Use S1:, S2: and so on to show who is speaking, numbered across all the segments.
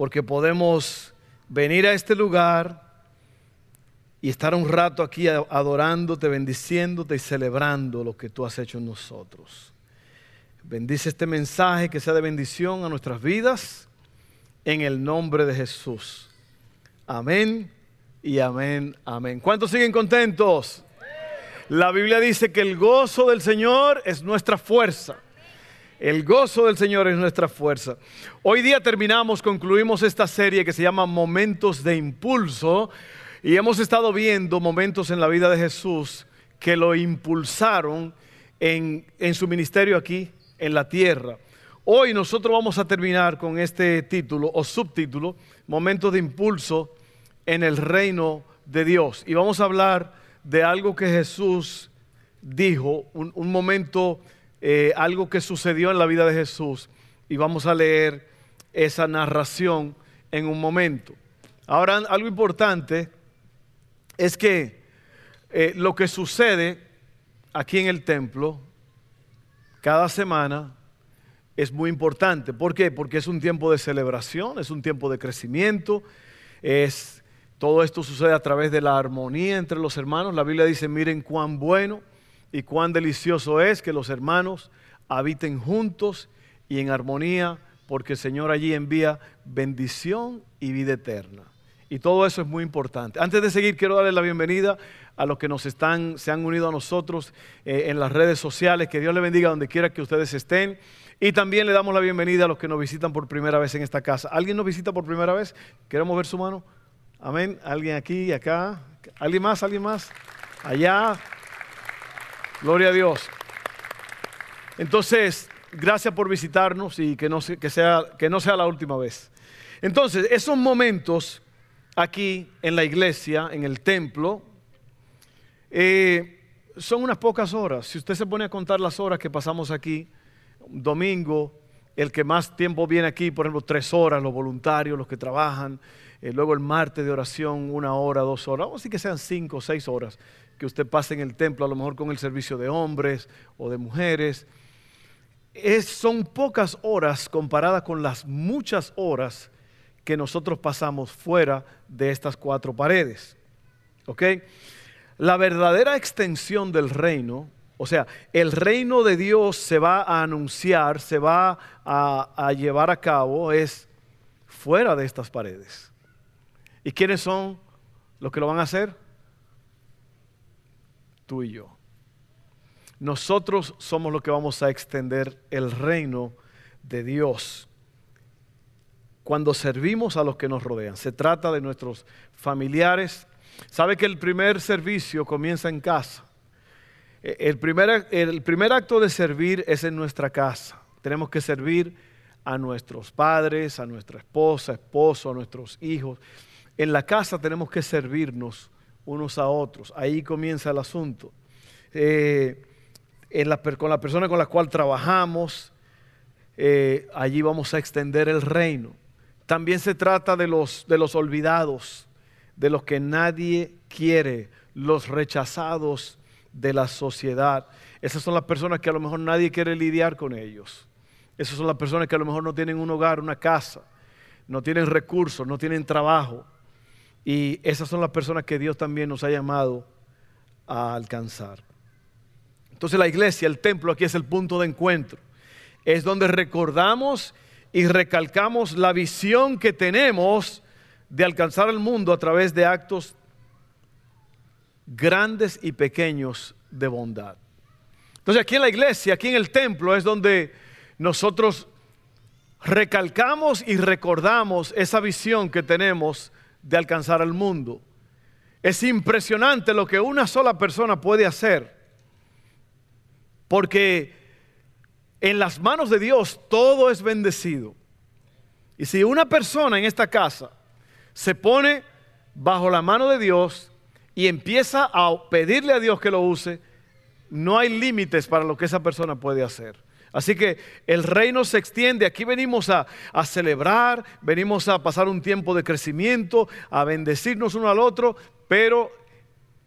S1: porque podemos venir a este lugar y estar un rato aquí adorándote, bendiciéndote y celebrando lo que tú has hecho en nosotros. Bendice este mensaje que sea de bendición a nuestras vidas en el nombre de Jesús. Amén y amén, amén. ¿Cuántos siguen contentos? La Biblia dice que el gozo del Señor es nuestra fuerza. El gozo del Señor es nuestra fuerza. Hoy día terminamos, concluimos esta serie que se llama Momentos de Impulso y hemos estado viendo momentos en la vida de Jesús que lo impulsaron en, en su ministerio aquí en la tierra. Hoy nosotros vamos a terminar con este título o subtítulo, Momentos de Impulso en el reino de Dios. Y vamos a hablar de algo que Jesús dijo, un, un momento eh, algo que sucedió en la vida de Jesús y vamos a leer esa narración en un momento. Ahora, algo importante es que eh, lo que sucede aquí en el templo cada semana es muy importante. ¿Por qué? Porque es un tiempo de celebración, es un tiempo de crecimiento, es todo esto sucede a través de la armonía entre los hermanos. La Biblia dice, miren cuán bueno y cuán delicioso es que los hermanos habiten juntos y en armonía, porque el Señor allí envía bendición y vida eterna. Y todo eso es muy importante. Antes de seguir, quiero darle la bienvenida a los que nos están, se han unido a nosotros eh, en las redes sociales. Que Dios le bendiga donde quiera que ustedes estén. Y también le damos la bienvenida a los que nos visitan por primera vez en esta casa. ¿Alguien nos visita por primera vez? ¿Queremos ver su mano? Amén. ¿Alguien aquí acá? ¿Alguien más? ¿Alguien más? Allá. Gloria a Dios. Entonces, gracias por visitarnos y que no, sea, la última vez. Entonces, esos momentos aquí en la iglesia, en el templo, eh, son unas pocas horas. Si usted se pone a contar las horas que pasamos aquí, domingo, el que más tiempo viene aquí, por ejemplo, tres horas, los voluntarios, los que trabajan, eh, luego el martes de oración, una hora, dos horas, vamos a decir que sean cinco o seis horas que usted pase en el templo, a lo mejor con el servicio de hombres o de mujeres. Es, son pocas horas comparadas con las muchas horas que nosotros pasamos fuera de estas cuatro paredes. ¿Ok? La verdadera extensión del reino, o sea, el reino de Dios se va a anunciar, se va a, a llevar a cabo, es fuera de estas paredes. ¿Y quiénes son los que lo van a hacer? tú y yo. Nosotros somos los que vamos a extender el reino de Dios cuando servimos a los que nos rodean. Se trata de nuestros familiares. Sabe que el primer servicio comienza en casa. E, el primer, el primer acto de servir es en nuestra casa. Tenemos que servir a nuestros padres, a nuestra esposa, esposo, a nuestros hijos. En la casa tenemos que servirnos unos a otros. Ahí comienza el asunto. Eh, con la persona con la cual trabajamos, eh, allí vamos a extender el reino. También se trata de los, de los olvidados, de los que nadie quiere, los rechazados de la sociedad. Esas son las personas que a lo mejor nadie quiere lidiar con ellos. Esas son las personas que a lo mejor no tienen un hogar, una casa, no tienen recursos, no tienen trabajo. Y esas son las personas que Dios también nos ha llamado a alcanzar. Entonces la iglesia, el templo, aquí es el punto de encuentro. Es donde recordamos y recalcamos la visión que tenemos de alcanzar el mundo a través de actos grandes y pequeños de bondad. Entonces aquí en la iglesia, aquí en el templo, es donde nosotros recalcamos y recordamos esa visión que tenemos de alcanzar al mundo. Es impresionante lo que una sola persona puede hacer, porque en las manos de Dios todo es bendecido. Y si una persona en esta casa se pone bajo la mano de Dios y empieza a pedirle a Dios que lo use, no hay límites para lo que esa persona puede hacer. Así que el reino se extiende. Aquí venimos a, celebrar, venimos a pasar un tiempo de crecimiento, a bendecirnos uno al otro, pero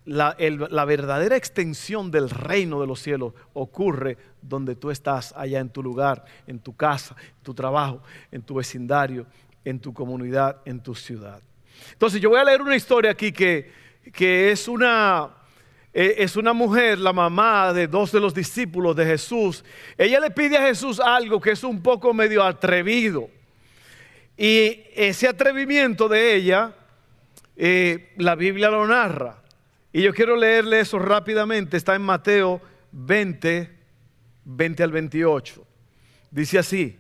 S1: la, la, verdadera extensión del reino de los cielos ocurre donde tú estás, allá en tu lugar, en tu casa, en tu trabajo, en tu vecindario, en tu comunidad, en tu ciudad. Entonces yo voy a leer una historia aquí que, que es una eh, es una mujer, la mamá de dos de los discípulos de Jesús. Ella le pide a Jesús algo que es un poco medio atrevido. Y ese atrevimiento de ella, eh, la Biblia lo narra. Y yo quiero leerle eso rápidamente. Está en Mateo 20, 20 al 28. Dice así.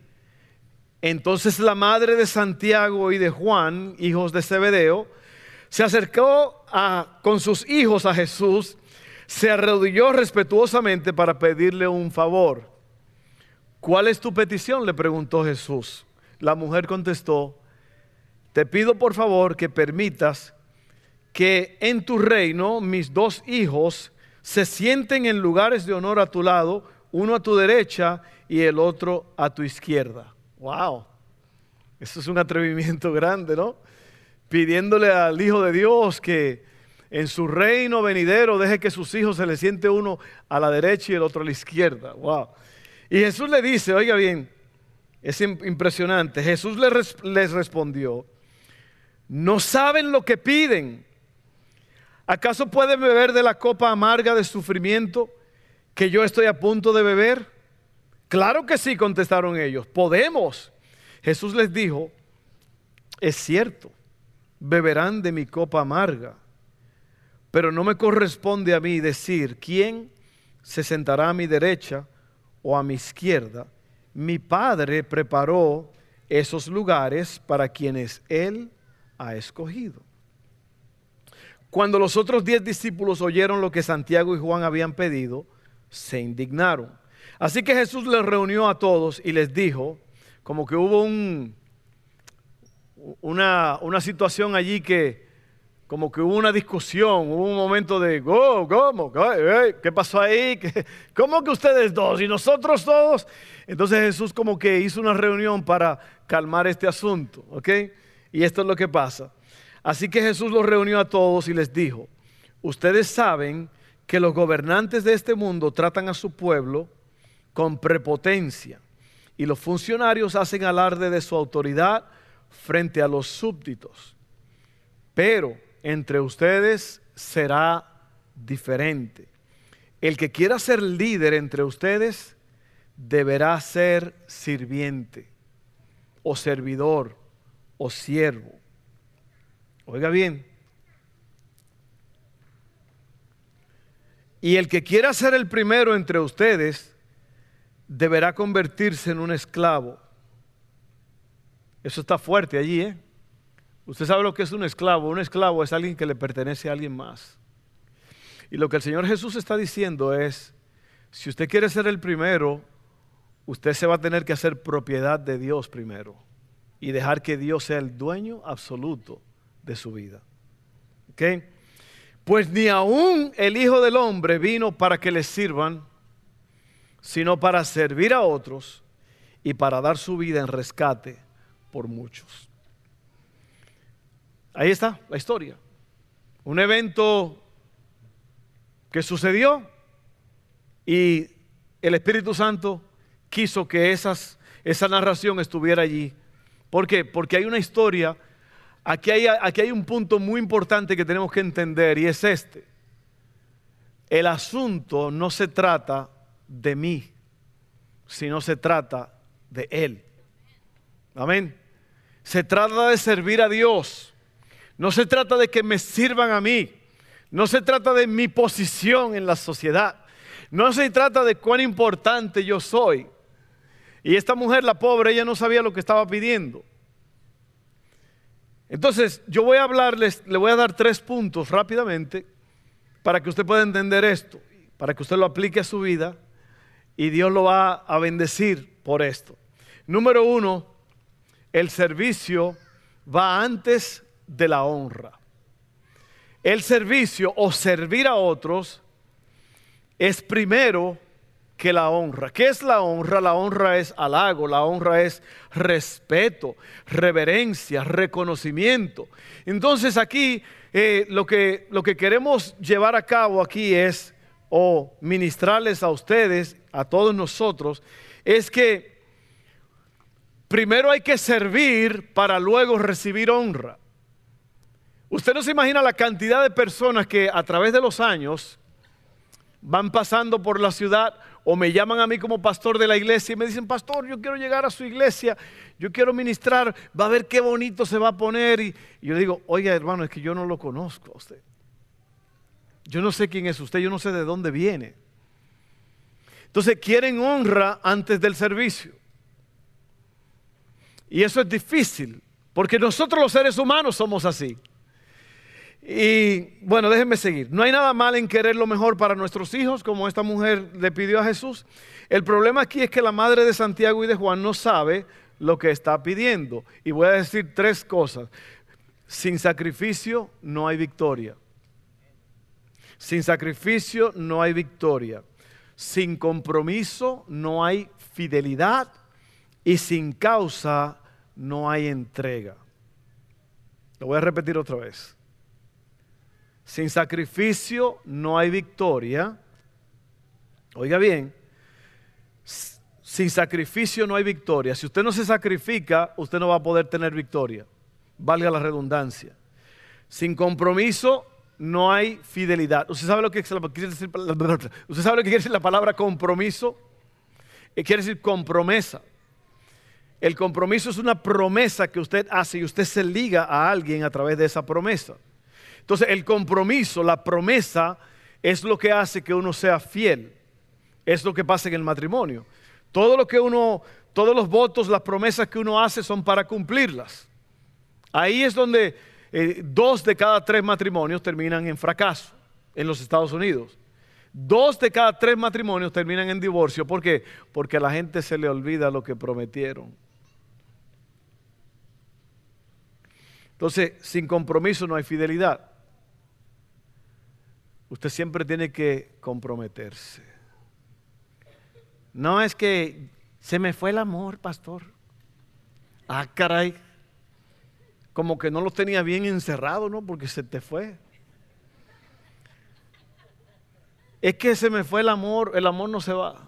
S1: Entonces la madre de Santiago y de Juan, hijos de Zebedeo, se acercó a, con sus hijos a Jesús se arrodilló respetuosamente para pedirle un favor. ¿Cuál es tu petición? le preguntó Jesús. La mujer contestó, te pido por favor que permitas que en tu reino mis dos hijos se sienten en lugares de honor a tu lado, uno a tu derecha y el otro a tu izquierda. ¡Wow! Eso es un atrevimiento grande, ¿no? Pidiéndole al Hijo de Dios que en su reino venidero deje que sus hijos se le siente uno a la derecha y el otro a la izquierda. Wow. Y Jesús le dice, oiga bien, es impresionante. Jesús les respondió, no saben lo que piden. ¿Acaso pueden beber de la copa amarga de sufrimiento que yo estoy a punto de beber? Claro que sí, contestaron ellos, podemos. Jesús les dijo, es cierto, beberán de mi copa amarga pero no me corresponde a mí decir quién se sentará a mi derecha o a mi izquierda. Mi Padre preparó esos lugares para quienes Él ha escogido. Cuando los otros diez discípulos oyeron lo que Santiago y Juan habían pedido, se indignaron. Así que Jesús les reunió a todos y les dijo, como que hubo un, una, una situación allí que como que hubo una discusión, hubo un momento de, oh, ¿cómo? ¿Qué pasó ahí? ¿Cómo que ustedes dos y nosotros todos? Entonces Jesús como que hizo una reunión para calmar este asunto, ¿ok? Y esto es lo que pasa. Así que Jesús los reunió a todos y les dijo, ustedes saben que los gobernantes de este mundo tratan a su pueblo con prepotencia y los funcionarios hacen alarde de su autoridad frente a los súbditos. Pero entre ustedes será diferente. El que quiera ser líder entre ustedes deberá ser sirviente o servidor o siervo. Oiga bien. Y el que quiera ser el primero entre ustedes deberá convertirse en un esclavo. Eso está fuerte allí, ¿eh? Usted sabe lo que es un esclavo. Un esclavo es alguien que le pertenece a alguien más. Y lo que el Señor Jesús está diciendo es, si usted quiere ser el primero, usted se va a tener que hacer propiedad de Dios primero y dejar que Dios sea el dueño absoluto de su vida. ¿Ok? Pues ni aún el Hijo del Hombre vino para que le sirvan, sino para servir a otros y para dar su vida en rescate por muchos. Ahí está la historia. Un evento que sucedió y el Espíritu Santo quiso que esas, esa narración estuviera allí. ¿Por qué? Porque hay una historia, aquí hay, aquí hay un punto muy importante que tenemos que entender y es este. El asunto no se trata de mí, sino se trata de Él. Amén. Se trata de servir a Dios. No se trata de que me sirvan a mí. No se trata de mi posición en la sociedad. No se trata de cuán importante yo soy. Y esta mujer, la pobre, ella no sabía lo que estaba pidiendo. Entonces, yo voy a hablarles, le voy a dar tres puntos rápidamente para que usted pueda entender esto, para que usted lo aplique a su vida y Dios lo va a bendecir por esto. Número uno, el servicio va antes de la honra. El servicio o servir a otros es primero que la honra. ¿Qué es la honra? La honra es halago, la honra es respeto, reverencia, reconocimiento. Entonces aquí eh, lo, que, lo que queremos llevar a cabo aquí es, o ministrarles a ustedes, a todos nosotros, es que primero hay que servir para luego recibir honra. Usted no se imagina la cantidad de personas que a través de los años van pasando por la ciudad o me llaman a mí como pastor de la iglesia y me dicen, pastor, yo quiero llegar a su iglesia, yo quiero ministrar, va a ver qué bonito se va a poner. Y, yo digo, oiga hermano, es que yo no lo conozco a usted. Yo no sé quién es usted, yo no sé de dónde viene. Entonces quieren honra antes del servicio. Y eso es difícil, porque nosotros los seres humanos somos así. Y bueno, déjenme seguir. No hay nada mal en querer lo mejor para nuestros hijos, como esta mujer le pidió a Jesús. El problema aquí es que la madre de Santiago y de Juan no sabe lo que está pidiendo. Y voy a decir tres cosas. Sin sacrificio no hay victoria. Sin sacrificio no hay victoria. Sin compromiso no hay fidelidad. Y sin causa no hay entrega. Lo voy a repetir otra vez. Sin sacrificio no hay victoria. Oiga bien, sin sacrificio no hay victoria. Si usted no se sacrifica, usted no va a poder tener victoria. Valga la redundancia. Sin compromiso no hay fidelidad. ¿Usted sabe lo que quiere decir, ¿usted sabe lo que quiere decir la palabra compromiso? Eh, quiere decir compromesa. El compromiso es una promesa que usted hace y usted se liga a alguien a través de esa promesa. Entonces el compromiso, la promesa, es lo que hace que uno sea fiel. Es lo que pasa en el matrimonio. Todo lo que uno, todos los votos, las promesas que uno hace son para cumplirlas. Ahí es donde eh, dos de cada tres matrimonios terminan en fracaso en los Estados Unidos. Dos de cada tres matrimonios terminan en divorcio. ¿Por qué? Porque a la gente se le olvida lo que prometieron. Entonces, sin compromiso no hay fidelidad usted siempre tiene que comprometerse. No es que se me fue el amor, pastor. Ah, caray. Como que no lo tenía bien encerrado, ¿no? Porque se te fue. Es que se me fue el amor, el amor no se va.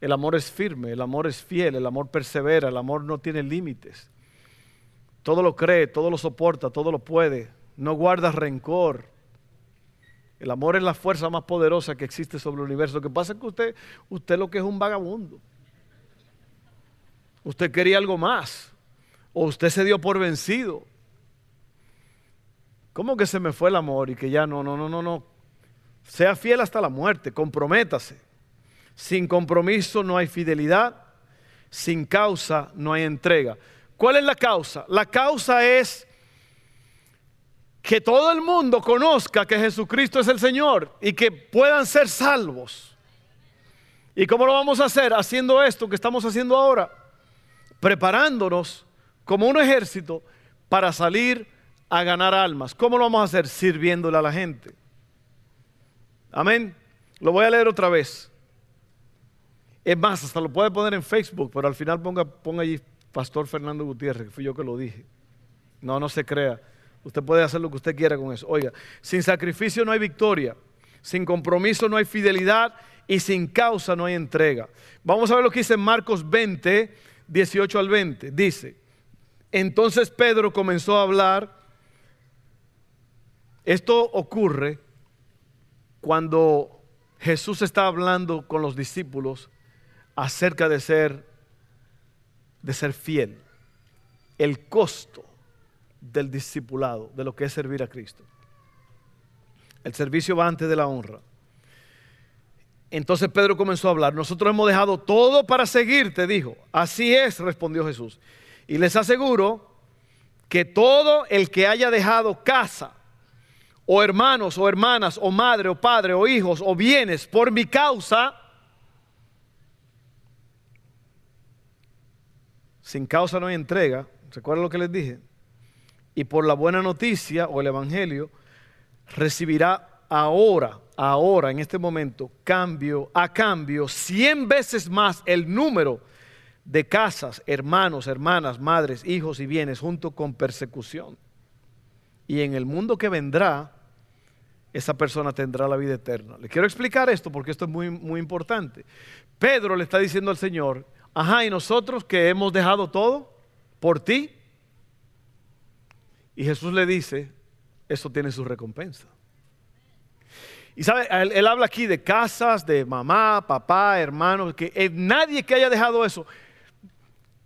S1: El amor es firme, el amor es fiel, el amor persevera, el amor no tiene límites. Todo lo cree, todo lo soporta, todo lo puede. No guarda rencor. El amor es la fuerza más poderosa que existe sobre el universo. Lo que pasa es que usted, usted lo que es un vagabundo. Usted quería algo más. O usted se dio por vencido. ¿Cómo que se me fue el amor y que ya no, no, no, no, no? Sea fiel hasta la muerte, comprométase. Sin compromiso no hay fidelidad, sin causa no hay entrega. ¿Cuál es la causa? La causa es que todo el mundo conozca que Jesucristo es el Señor y que puedan ser salvos. ¿Y cómo lo vamos a hacer? Haciendo esto que estamos haciendo ahora, preparándonos como un ejército para salir a ganar almas. ¿Cómo lo vamos a hacer? Sirviéndole a la gente. Amén. Lo voy a leer otra vez. Es más, hasta lo puede poner en Facebook, pero al final ponga, ponga allí Pastor Fernando Gutiérrez, fui yo que lo dije. No, no se crea. Usted puede hacer lo que usted quiera con eso. Oiga, sin sacrificio no hay victoria, sin compromiso no hay fidelidad y sin causa no hay entrega. Vamos a ver lo que dice Marcos 20, 18 al 20. Dice, entonces Pedro comenzó a hablar. Esto ocurre cuando Jesús está hablando con los discípulos acerca de ser de ser fiel, el costo del discipulado, de lo que es servir a Cristo. El servicio va antes de la honra. Entonces Pedro comenzó a hablar, nosotros hemos dejado todo para seguirte, dijo. Así es, respondió Jesús. Y les aseguro que todo el que haya dejado casa, o hermanos, o hermanas, o madre, o padre, o hijos, o bienes por mi causa, sin causa no hay entrega. ¿Recuerdan lo que les dije? y por la buena noticia o el Evangelio, recibirá ahora, ahora, en este momento, cambio, a cambio, cien veces más el número de casas, hermanos, hermanas, madres, hijos y bienes, junto con persecución. Y en el mundo que vendrá, esa persona tendrá la vida eterna. Le quiero explicar esto porque esto es muy, muy importante. Pedro le está diciendo al Señor, ajá, y nosotros que hemos dejado todo por ti. Y Jesús le dice, eso tiene su recompensa. Y sabe, él, habla aquí de casas, de mamá, papá, hermanos, que eh, nadie que haya dejado eso,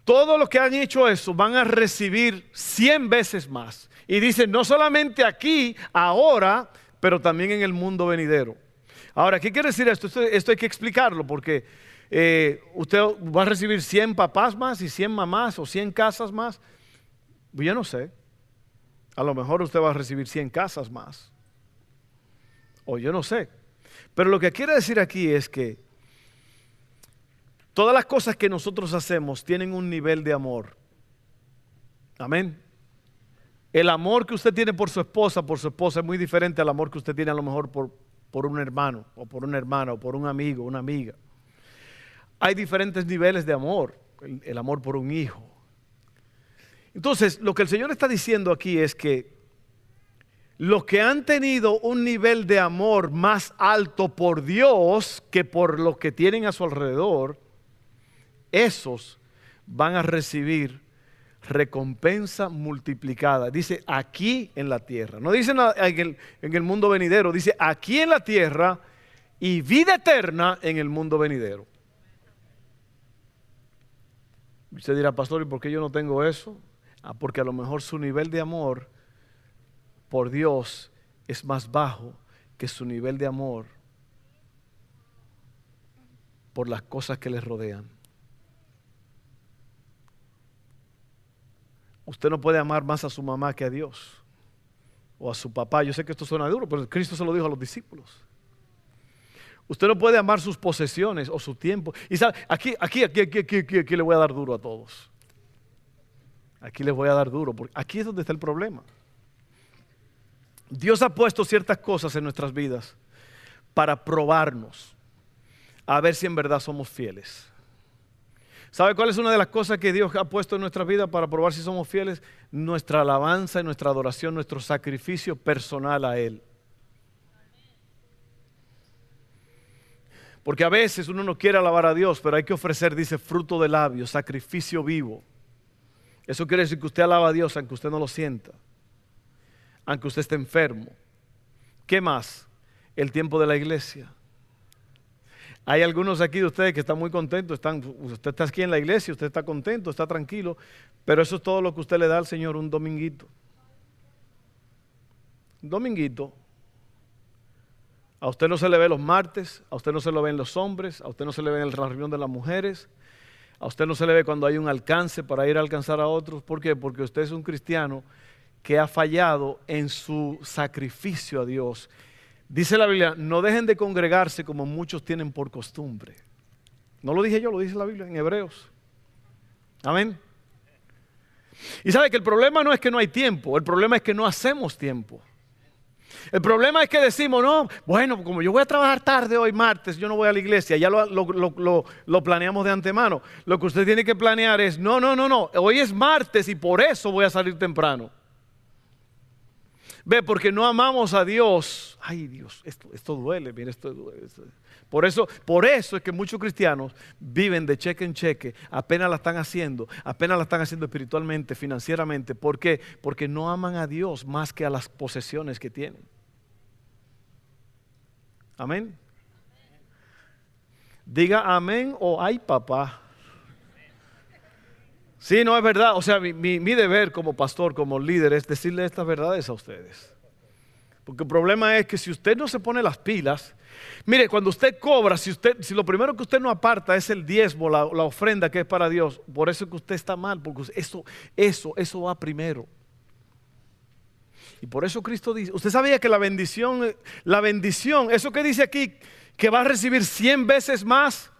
S1: todos los que han hecho eso van a recibir cien veces más. Y dice, no solamente aquí, ahora, pero también en el mundo venidero. Ahora, ¿qué quiere decir esto? Esto, hay que explicarlo porque eh, usted va a recibir 100 papás más y 100 mamás o 100 casas más. Yo no sé. A lo mejor usted va a recibir 100 casas más. O yo no sé. Pero lo que quiere decir aquí es que todas las cosas que nosotros hacemos tienen un nivel de amor. Amén. El amor que usted tiene por su esposa, por su esposa, es muy diferente al amor que usted tiene a lo mejor por, por un hermano, o por una hermana, o por un amigo, una amiga. Hay diferentes niveles de amor, el, amor por un hijo. Entonces, lo que el Señor está diciendo aquí es que los que han tenido un nivel de amor más alto por Dios que por los que tienen a su alrededor, esos van a recibir recompensa multiplicada. Dice aquí en la tierra. No dice en el, mundo venidero, dice aquí en la tierra y vida eterna en el mundo venidero. Usted dirá, pastor, ¿y por qué yo no tengo eso? Ah, porque a lo mejor su nivel de amor por Dios es más bajo que su nivel de amor por las cosas que les rodean. Usted no puede amar más a su mamá que a Dios o a su papá. Yo sé que esto suena duro, pero Cristo se lo dijo a los discípulos. Usted no puede amar sus posesiones o su tiempo. Y sabe, aquí, aquí, aquí, aquí, aquí, aquí, le voy a dar duro a todos. Aquí les voy a dar duro, porque aquí es donde está el problema. Dios ha puesto ciertas cosas en nuestras vidas para probarnos, a ver si en verdad somos fieles. ¿Sabe cuál es una de las cosas que Dios ha puesto en nuestra vida para probar si somos fieles? Nuestra alabanza, nuestra adoración, nuestro sacrificio personal a Él. Porque a veces uno no quiere alabar a Dios, pero hay que ofrecer, dice, fruto de labios, sacrificio vivo. Eso quiere decir que usted alaba a Dios aunque usted no lo sienta, aunque usted esté enfermo. ¿Qué más? El tiempo de la iglesia. Hay algunos aquí de ustedes que están muy contentos, están, usted está aquí en la iglesia, usted está contento, está tranquilo, pero eso es todo lo que usted le da al Señor un dominguito. Dominguito. A usted no se le ve los martes, a usted no se lo ven los hombres, a usted no se le ve en la reunión de las mujeres, a usted no se le ve cuando hay un alcance para ir a alcanzar a otros. ¿Por qué? Porque usted es un cristiano que ha fallado en su sacrificio a Dios Dice la Biblia, no dejen de congregarse como muchos tienen por costumbre. No lo dije yo, lo dice la Biblia en Hebreos. Amén. Y sabe que el problema no es que no hay tiempo, el problema es que no hacemos tiempo. El problema es que decimos, no, bueno, como yo voy a trabajar tarde hoy martes, yo no voy a la iglesia, ya lo, lo, planeamos de antemano. Lo que usted tiene que planear es, no, no, no, no, hoy es martes y por eso voy a salir temprano. Ve, porque no amamos a Dios. Ay Dios, esto, esto duele, mire, esto duele. Por eso, por eso es que muchos cristianos viven de cheque en cheque, apenas la están haciendo, apenas la están haciendo espiritualmente, financieramente. ¿Por qué? Porque no aman a Dios más que a las posesiones que tienen. Amén. Diga amén o ay papá. Sí, no es verdad. O sea, mi, deber como pastor, como líder, es decirle estas verdades a ustedes. Porque el problema es que si usted no se pone las pilas, mire, cuando usted cobra, si, usted, si lo primero que usted no aparta es el diezmo, la, ofrenda que es para Dios, por eso es que usted está mal, porque eso, eso, eso va primero. Y por eso Cristo dice, usted sabía que la bendición, la bendición, eso que dice aquí, que va a recibir cien veces más,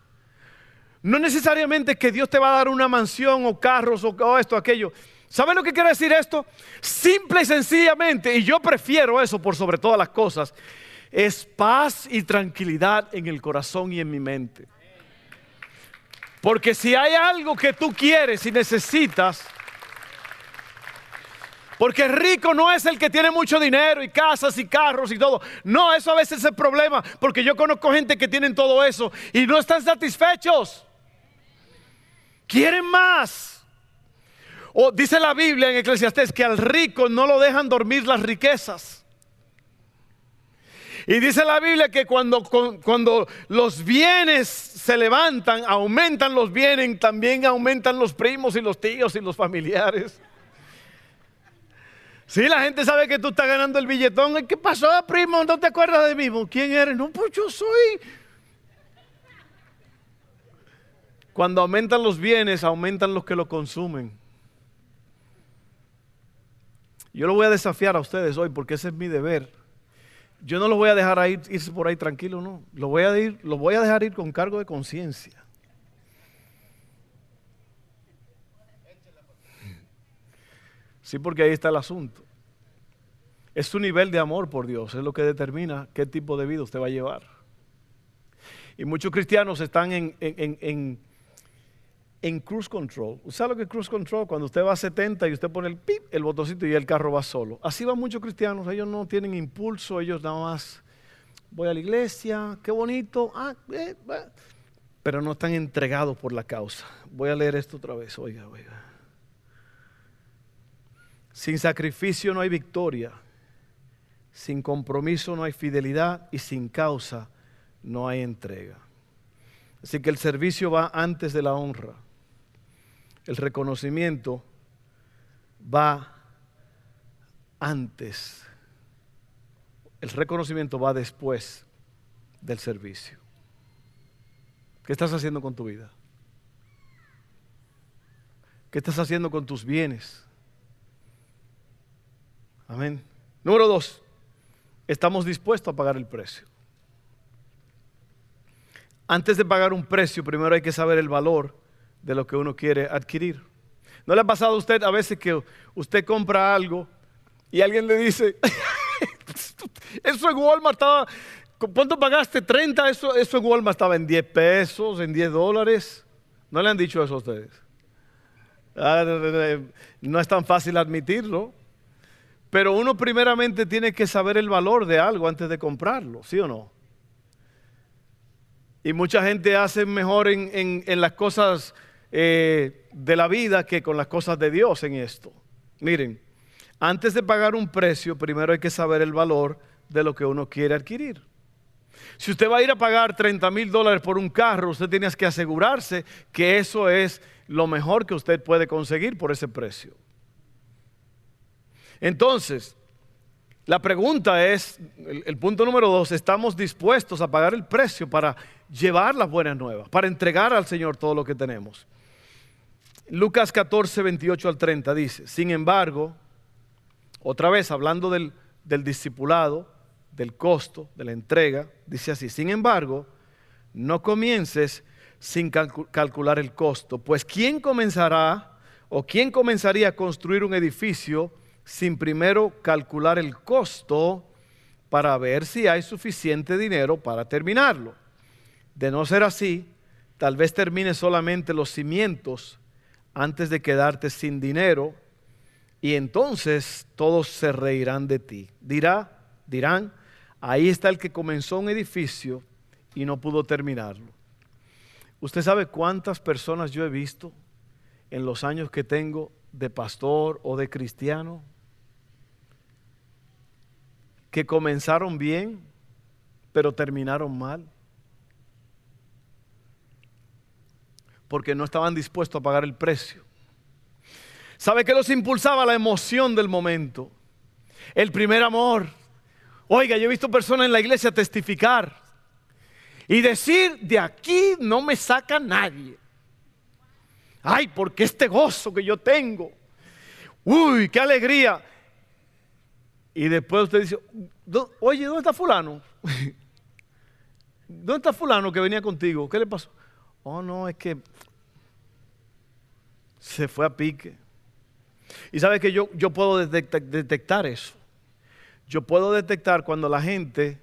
S1: no necesariamente que Dios te va a dar una mansión o carros o, esto, aquello, ¿Saben lo que quiere decir esto? Simple y sencillamente, y yo prefiero eso por sobre todas las cosas, es paz y tranquilidad en el corazón y en mi mente. Porque si hay algo que tú quieres y necesitas, porque rico no es el que tiene mucho dinero y casas y carros y todo. No, eso a veces es el problema. Porque yo conozco gente que tienen todo eso y no están satisfechos. Quieren más. O dice la Biblia en Eclesiastés que al rico no lo dejan dormir las riquezas. Y dice la Biblia que cuando, cuando los bienes se levantan, aumentan los bienes, también aumentan los primos y los tíos y los familiares. Si la gente sabe que tú estás ganando el billetón. ¿Qué pasó, primo? ¿No te acuerdas de mí? ¿Quién eres? No, pues yo soy. Cuando aumentan los bienes, aumentan los que lo consumen. Yo lo voy a desafiar a ustedes hoy porque ese es mi deber. Yo no los voy a dejar ir, irse por ahí tranquilo, no. Lo voy a, ir, lo voy a dejar ir con cargo de conciencia. Sí, porque ahí está el asunto. Es su nivel de amor por Dios, es lo que determina qué tipo de vida usted va a llevar. Y muchos cristianos están en, en, en, cruise control. ¿Usted lo que es cruise control? Cuando usted va a 70 y usted pone el pip, el botoncito y el carro va solo. Así van muchos cristianos, ellos no tienen impulso, ellos nada más voy a la iglesia, qué bonito, ah, eh, pero no están entregados por la causa. Voy a leer esto otra vez, oiga, oiga. Sin sacrificio no hay victoria, sin compromiso no hay fidelidad y sin causa no hay entrega. Así que el servicio va antes de la honra. El reconocimiento va antes. El reconocimiento va después del servicio. ¿Qué estás haciendo con tu vida? ¿Qué estás haciendo con tus bienes? Amén. Número dos, estamos dispuestos a pagar el precio. Antes de pagar un precio, primero hay que saber el valor de lo que uno quiere adquirir. ¿No le ha pasado a usted a veces que usted compra algo y alguien le dice, eso en Walmart estaba, ¿cuánto pagaste? 30, eso, eso en Walmart estaba en 10 pesos, en 10 dólares. ¿No le han dicho eso a ustedes? Ah, no es tan fácil admitirlo. Pero uno primeramente tiene que saber el valor de algo antes de comprarlo, ¿sí o no? Y mucha gente hace mejor en, las cosas eh, de la vida que con las cosas de Dios en esto. Miren, antes de pagar un precio, primero hay que saber el valor de lo que uno quiere adquirir. Si usted va a ir a pagar 30 mil dólares por un carro, usted tiene que asegurarse que eso es lo mejor que usted puede conseguir por ese precio. Entonces, la pregunta es, el, punto número dos, ¿estamos dispuestos a pagar el precio para llevar las buenas nuevas, para entregar al Señor todo lo que tenemos? Lucas 14, 28 al 30 dice, sin embargo, otra vez hablando del, del discipulado, del costo, de la entrega, dice así, sin embargo, no comiences sin calcular el costo, pues ¿quién comenzará o quién comenzaría a construir un edificio? sin primero calcular el costo para ver si hay suficiente dinero para terminarlo. De no ser así, tal vez termine solamente los cimientos antes de quedarte sin dinero y entonces todos se reirán de ti. Dirá, dirán, ahí está el que comenzó un edificio y no pudo terminarlo. ¿Usted sabe cuántas personas yo he visto en los años que tengo de pastor o de cristiano que comenzaron bien, pero terminaron mal. Porque no estaban dispuestos a pagar el precio. ¿Sabe qué los impulsaba? La emoción del momento. El primer amor. Oiga, yo he visto personas en la iglesia testificar y decir, de aquí no me saca nadie. Ay, porque este gozo que yo tengo. Uy, qué alegría. Y después usted dice, oye, ¿dónde está fulano? ¿Dónde está fulano que venía contigo? ¿Qué le pasó? Oh, no, es que se fue a pique. Y sabe que yo, yo puedo detectar eso. Yo puedo detectar cuando la gente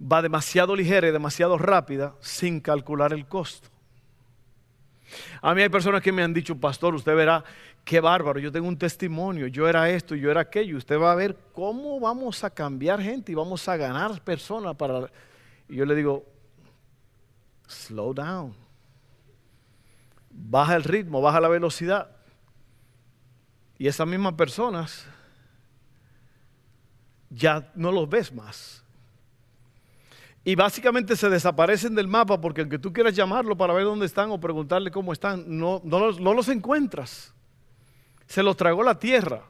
S1: va demasiado ligera y demasiado rápida sin calcular el costo. A mí hay personas que me han dicho, pastor, usted verá qué bárbaro, yo tengo un testimonio, yo era esto, yo era aquello, usted va a ver cómo vamos a cambiar gente y vamos a ganar personas para... Y yo le digo, slow down, baja el ritmo, baja la velocidad. Y esas mismas personas ya no los ves más. Y básicamente se desaparecen del mapa porque aunque tú quieras llamarlo para ver dónde están o preguntarle cómo están, no, no, los, no los encuentras. Se los tragó la tierra.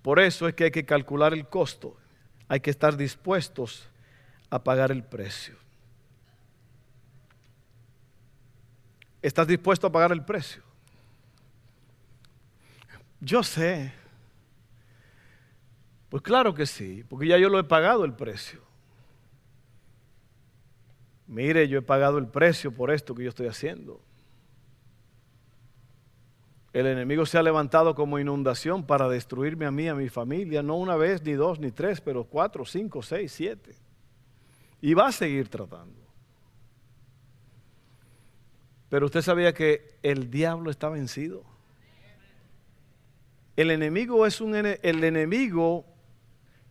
S1: Por eso es que hay que calcular el costo. Hay que estar dispuestos a pagar el precio. ¿Estás dispuesto a pagar el precio? Yo sé. Pues claro que sí, porque ya yo lo he pagado el precio. Mire, yo he pagado el precio por esto que yo estoy haciendo. El enemigo se ha levantado como inundación para destruirme a mí, a mi familia, no una vez, ni dos, ni tres, pero cuatro, cinco, seis, siete. Y va a seguir tratando. Pero usted sabía que el diablo está vencido. El enemigo es un el enemigo,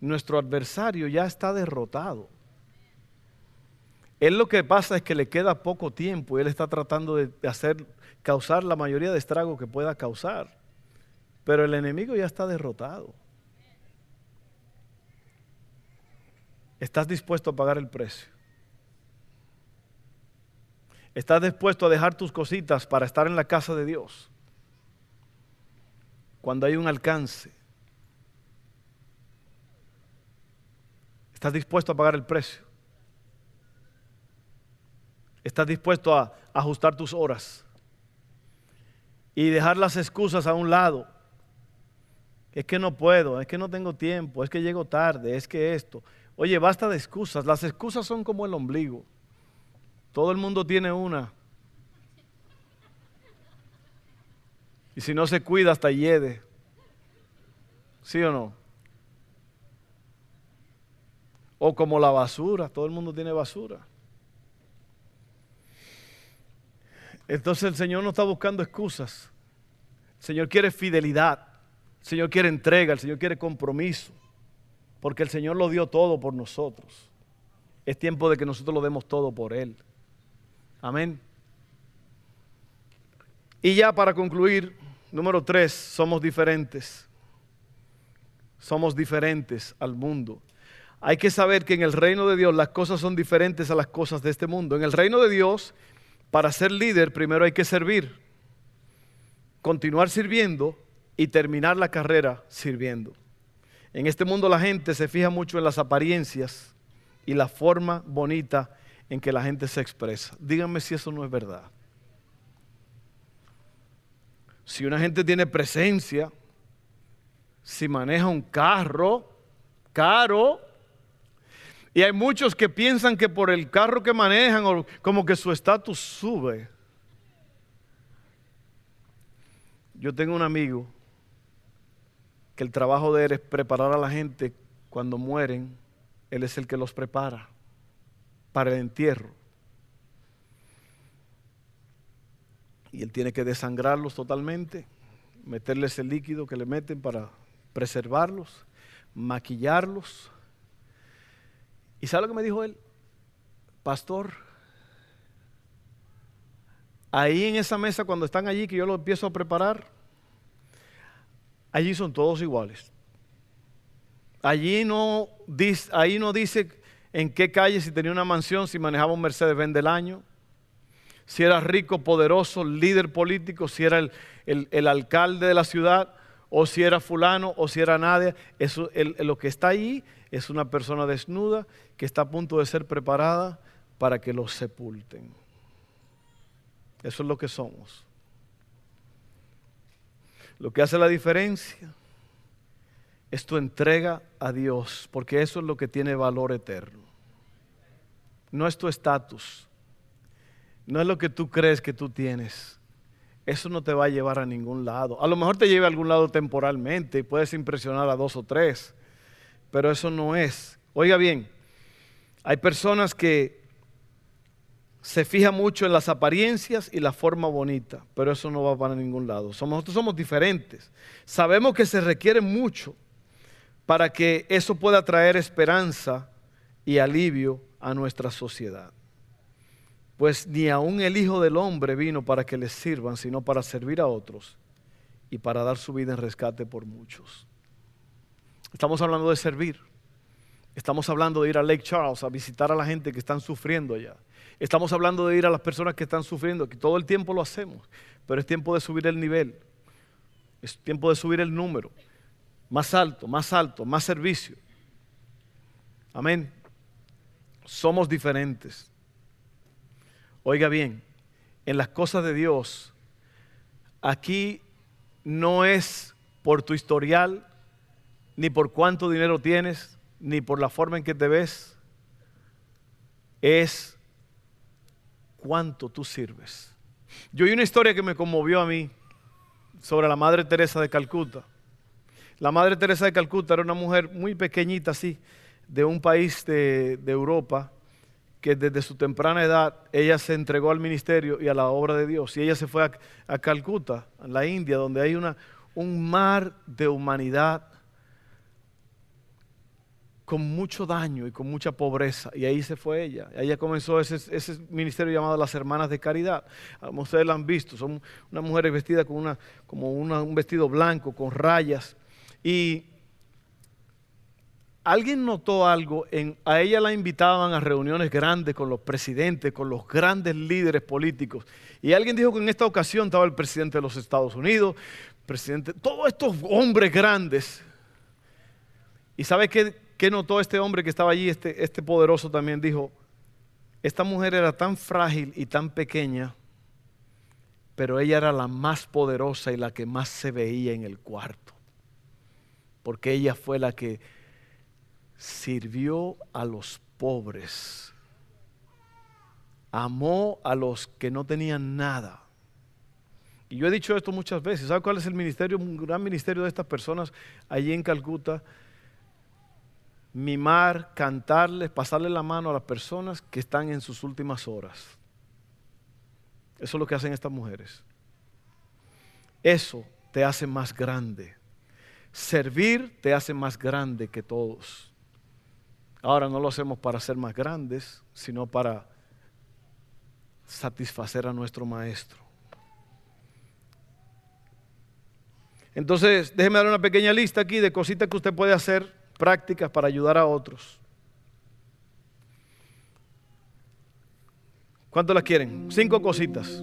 S1: nuestro adversario ya está derrotado. Él lo que pasa es que le queda poco tiempo y él está tratando de hacer causar la mayoría de estragos que pueda causar. Pero el enemigo ya está derrotado. ¿Estás dispuesto a pagar el precio? ¿Estás dispuesto a dejar tus cositas para estar en la casa de Dios? Cuando hay un alcance. ¿Estás dispuesto a pagar el precio? ¿Estás dispuesto a ajustar tus horas? Y dejar las excusas a un lado. Es que no puedo, es que no tengo tiempo, es que llego tarde, es que esto. Oye, basta de excusas. Las excusas son como el ombligo. Todo el mundo tiene una. Y si no se cuida, hasta hiede. ¿Sí o no? O como la basura, todo el mundo tiene basura. Entonces el Señor no está buscando excusas. El Señor quiere fidelidad. El Señor quiere entrega. El Señor quiere compromiso. Porque el Señor lo dio todo por nosotros. Es tiempo de que nosotros lo demos todo por Él. Amén. Y ya para concluir, número tres, somos diferentes. Somos diferentes al mundo. Hay que saber que en el reino de Dios las cosas son diferentes a las cosas de este mundo. En el reino de Dios, para ser líder, primero hay que servir, continuar sirviendo y terminar la carrera sirviendo. En este mundo la gente se fija mucho en las apariencias y la forma bonita en que la gente se expresa. Díganme si eso no es verdad. Si una gente tiene presencia, si maneja un carro caro, y hay muchos que piensan que por el carro que manejan, o como que su estatus sube. Yo tengo un amigo que el trabajo de él es preparar a la gente cuando mueren, él es el que los prepara para el entierro. Y él tiene que desangrarlos totalmente, meterles el líquido que le meten para preservarlos, maquillarlos. ¿Y sabe lo que me dijo él? Pastor, ahí en esa mesa cuando están allí que yo lo empiezo a preparar, allí son todos iguales. Allí no, ahí no dice en qué calle, si tenía una mansión, si manejaba un Mercedes-Benz del año, si era rico, poderoso, líder político, si era el, alcalde de la ciudad, o si era fulano, o si era nadie. Eso, lo que está ahí es una persona desnuda que está a punto de ser preparada para que lo sepulten. Eso es lo que somos. Lo que hace la diferencia es tu entrega a Dios, porque eso es lo que tiene valor eterno. No es tu estatus, no es lo que tú crees que tú tienes, eso no te va a llevar a ningún lado. A lo mejor te lleve a algún lado temporalmente y puedes impresionar a dos o tres, pero eso no es. Oiga bien, hay personas que se fijan mucho en las apariencias y la forma bonita, pero eso no va para ningún lado. Nosotros somos diferentes. Sabemos que se requiere mucho para que eso pueda traer esperanza y alivio a nuestra sociedad. Pues ni aun el Hijo del Hombre vino para que les sirvan, sino para servir a otros y para dar su vida en rescate por muchos. Estamos hablando de servir. Estamos hablando de ir a Lake Charles a visitar a la gente que están sufriendo allá. Estamos hablando de ir a las personas que están sufriendo, que todo el tiempo lo hacemos, pero es tiempo de subir el nivel. Es tiempo de subir el número. Más alto, más alto, más servicio. Amén. Somos diferentes. Oiga bien, en las cosas de Dios, aquí no es por tu historial, ni por cuánto dinero tienes, ni por la forma en que te ves, es cuánto tú sirves. Yo oí una historia que me conmovió a mí sobre la Madre Teresa de Calcuta. La Madre Teresa de Calcuta era una mujer muy pequeñita así, de un país de, Europa, que desde su temprana edad ella se entregó al ministerio y a la obra de Dios. Y ella se fue a, Calcuta, en la India, donde hay una, un mar de humanidad con mucho daño y con mucha pobreza. Y ahí se fue ella. Ella comenzó ese, ministerio llamado las Hermanas de Caridad. Ustedes la han visto. Son unas mujeres vestidas con una, como un vestido blanco, con rayas. Y alguien notó algo, en, a ella la invitaban a reuniones grandes con los presidentes, con los grandes líderes políticos. Y alguien dijo que en esta ocasión estaba el presidente de los Estados Unidos, presidente, todos estos hombres grandes. ¿Y sabe qué, qué notó este hombre que estaba allí, este, este poderoso también? Dijo, esta mujer era tan frágil y tan pequeña, pero ella era la más poderosa y la que más se veía en el cuarto. Porque ella fue la que sirvió a los pobres, amó a los que no tenían nada. Y yo he dicho esto muchas veces. ¿Sabe cuál es el ministerio, un gran ministerio de estas personas allí en Calcuta? Mimar, cantarles, pasarle la mano a las personas que están en sus últimas horas. Eso es lo que hacen estas mujeres. Eso te hace más grande. Servir te hace más grande que todos. Ahora no lo hacemos para ser más grandes, sino para satisfacer a nuestro maestro. Entonces, déjeme dar una pequeña lista aquí de cositas que usted puede hacer, prácticas para ayudar a otros. ¿Cuánto las quieren? Cinco cositas.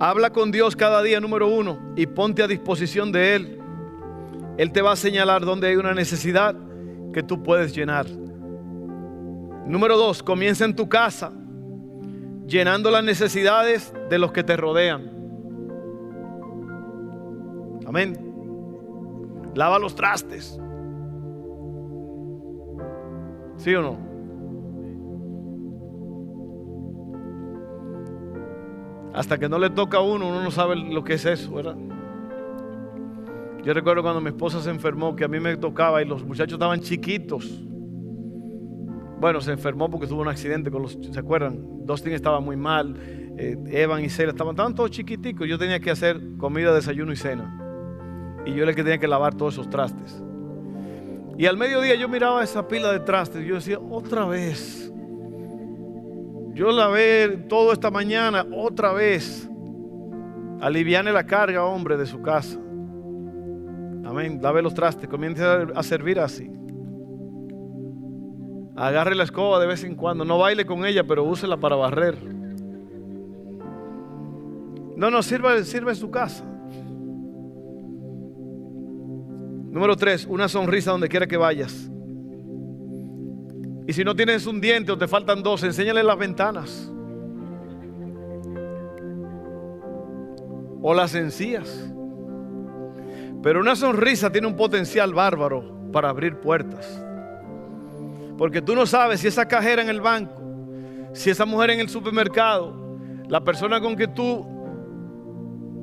S1: Habla con Dios cada día, número uno, y ponte a disposición de Él. Él te va a señalar dónde hay una necesidad que tú puedes llenar. Número dos, comienza en tu casa, llenando las necesidades de los que te rodean. Amén. Lava los trastes. ¿Sí o no? Hasta que no le toca a uno, uno no sabe lo que es eso, ¿verdad? Yo recuerdo cuando mi esposa se enfermó, que a mí me tocaba y los muchachos estaban chiquitos. Bueno, se enfermó porque tuvo un accidente con los, ¿se acuerdan? Dustin estaba muy mal, eh, Evan y Cela estaban, estaban todos chiquiticos. Yo tenía que hacer comida, desayuno y cena. Y yo le que tenía que lavar todos esos trastes. Y al mediodía yo miraba esa pila de trastes y yo decía, otra vez. Yo lavé todo esta mañana, otra vez. Aliviane la carga, hombre, de su casa. Amén. Lave los trastes. Comience a servir así. Agarre la escoba de vez en cuando. No baile con ella, pero úsela para barrer. No, no, sirva en su casa. Número tres, una sonrisa donde quiera que vayas. Y si no tienes un diente o te faltan dos, enséñale las ventanas. O las encías. Pero una sonrisa tiene un potencial bárbaro para abrir puertas. Porque tú no sabes si esa cajera en el banco, si esa mujer en el supermercado, La persona con que tú,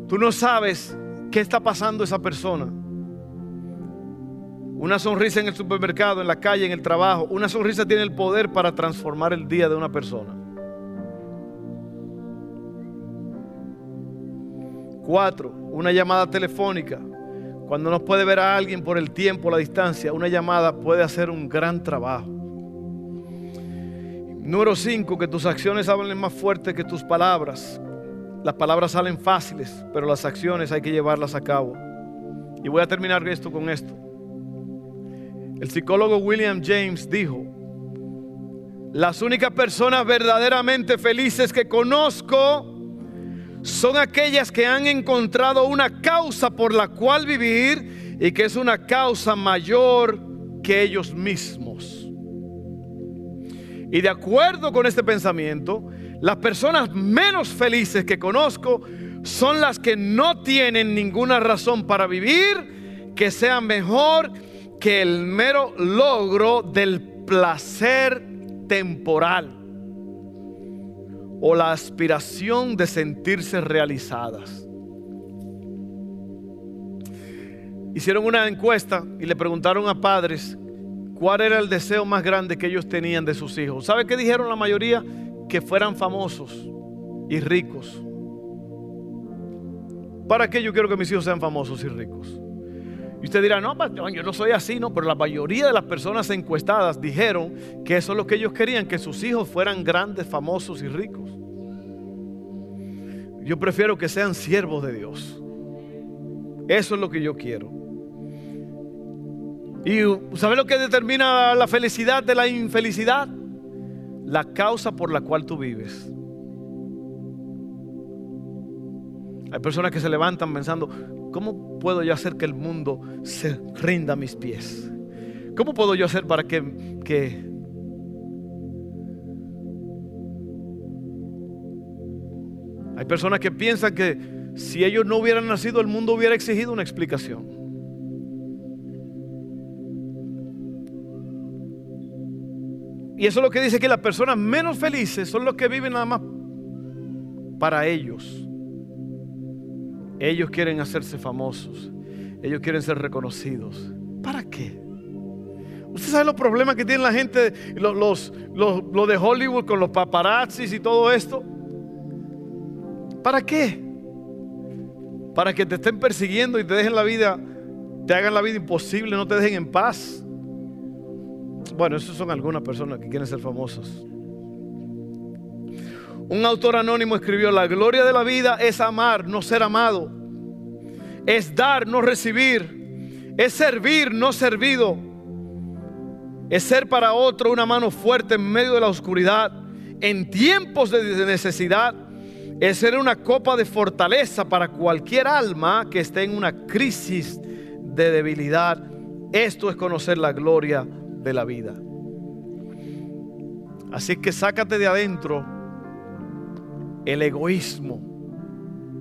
S1: tú no sabes qué está pasando esa persona. Una sonrisa en el supermercado, en la calle, en el trabajo. Una sonrisa tiene el poder para transformar el día de una persona. Cuatro, una llamada telefónica. Cuando no puede ver a alguien por el tiempo, la distancia, una llamada puede hacer un gran trabajo. Número 5, que tus acciones hablen más fuerte que tus palabras. Las palabras salen fáciles, pero las acciones hay que llevarlas a cabo. Y voy a terminar esto con esto. El psicólogo William James dijo, las únicas personas verdaderamente felices que conozco son aquellas que han encontrado una causa por la cual vivir y que es una causa mayor que ellos mismos. Y de acuerdo con este pensamiento, las personas menos felices que conozco son las que no tienen ninguna razón para vivir que sea mejor que el mero logro del placer temporal o la aspiración de sentirse realizadas. Hicieron una encuesta y le preguntaron a padres cuál era el deseo más grande que ellos tenían de sus hijos. ¿Sabe qué dijeron la mayoría? Que fueran famosos y ricos. ¿Para qué yo quiero que mis hijos sean famosos y ricos? Y usted dirá, no, yo no soy así, no, pero la mayoría de las personas encuestadas dijeron que eso es lo que ellos querían, que sus hijos fueran grandes, famosos y ricos. Yo prefiero que sean siervos de Dios. Eso es lo que yo quiero. ¿Y sabe lo que determina la felicidad de la infelicidad? La causa por la cual tú vives. Hay personas que se levantan pensando, ¿cómo puedo yo hacer que el mundo se rinda a mis pies? ¿Cómo puedo yo hacer para que, que Hay personas que piensan que si ellos no hubieran nacido, el mundo hubiera exigido una explicación. Y eso es lo que dice que las personas menos felices son los que viven nada más para ellos. Ellos quieren hacerse famosos. Ellos quieren ser reconocidos. ¿Para qué? ¿Usted sabe los problemas que tiene la gente, los, los, de Hollywood con los paparazzis y todo esto? ¿Para qué? Para que te estén persiguiendo y te dejen la vida, te hagan la vida imposible, no te dejen en paz. Bueno, esos son algunas personas que quieren ser famosos. Un autor anónimo escribió, la gloria de la vida es amar, no ser amado. Es dar, no recibir. Es servir, no servido. Es ser para otro una mano fuerte en medio de la oscuridad. En tiempos de necesidad. Es ser una copa de fortaleza para cualquier alma que esté en una crisis de debilidad. Esto es conocer la gloria de la vida. Así que sácate de adentro el egoísmo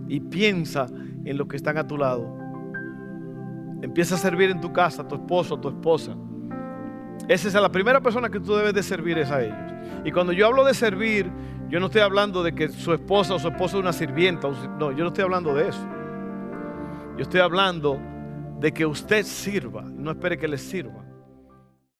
S1: y piensa en los que están a tu lado. Empieza a servir en tu casa, a tu esposo, a tu esposa. Esa es la primera persona que tú debes de servir es a ellos. Y cuando yo hablo de servir, yo no estoy hablando de que su esposa o su esposo es una sirvienta. No, yo no estoy hablando de eso. Yo estoy hablando de que usted sirva, no espere que le sirva.